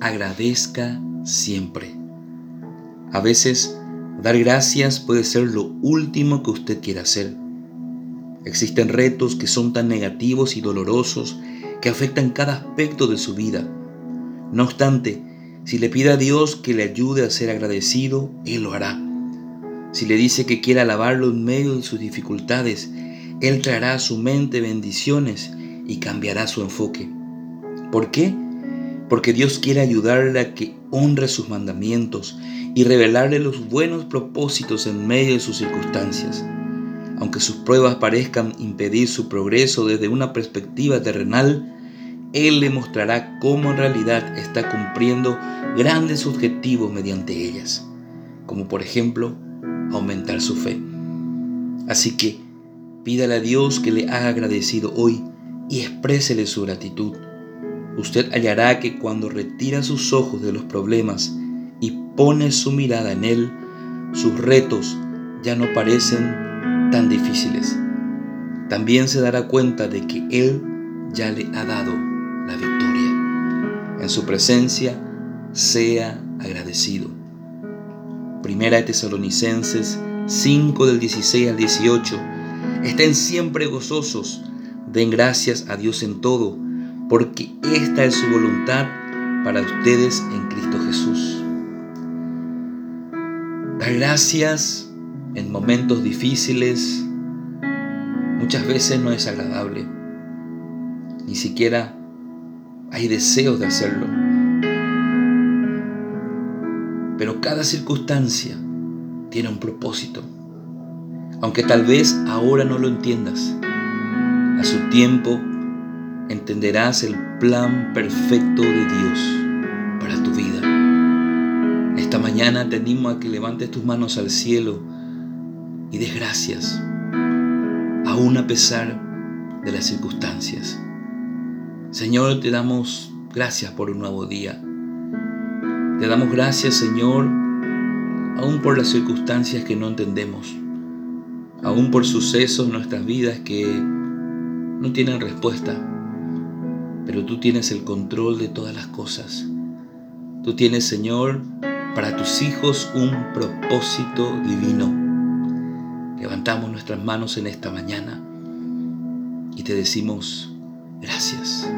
agradezca siempre. A veces, dar gracias puede ser lo último que usted quiera hacer. Existen retos que son tan negativos y dolorosos que afectan cada aspecto de su vida. No obstante, si le pide a Dios que le ayude a ser agradecido, Él lo hará. Si le dice que quiere alabarlo en medio de sus dificultades, Él traerá a su mente bendiciones y cambiará su enfoque. ¿Por qué? Porque Dios quiere ayudarle a que honre sus mandamientos y revelarle los buenos propósitos en medio de sus circunstancias. Aunque sus pruebas parezcan impedir su progreso desde una perspectiva terrenal, Él le mostrará cómo en realidad está cumpliendo grandes objetivos mediante ellas, como por ejemplo aumentar su fe. Así que pídale a Dios que le haga agradecido hoy y exprésele su gratitud. Usted hallará que cuando retira sus ojos de los problemas y pone su mirada en Él, sus retos ya no parecen tan difíciles. También se dará cuenta de que Él ya le ha dado la victoria. En su presencia, sea agradecido. Primera de Tesalonicenses 5 del 16 al 18. Estén siempre gozosos, den gracias a Dios en todo, porque esta es su voluntad para ustedes en Cristo Jesús. Dar gracias en momentos difíciles muchas veces no es agradable, ni siquiera hay deseos de hacerlo. Pero cada circunstancia tiene un propósito. Aunque tal vez ahora no lo entiendas, a su tiempo entenderás el plan perfecto de Dios para tu vida. Esta mañana te animo a que levantes tus manos al cielo y des gracias, aún a pesar de las circunstancias. Señor, te damos gracias por un nuevo día. Te damos gracias, Señor, aún por las circunstancias que no entendemos, aún por sucesos en nuestras vidas que no tienen respuesta, pero tú tienes el control de todas las cosas. Tú tienes, Señor, para tus hijos un propósito divino. Levantamos nuestras manos en esta mañana y te decimos gracias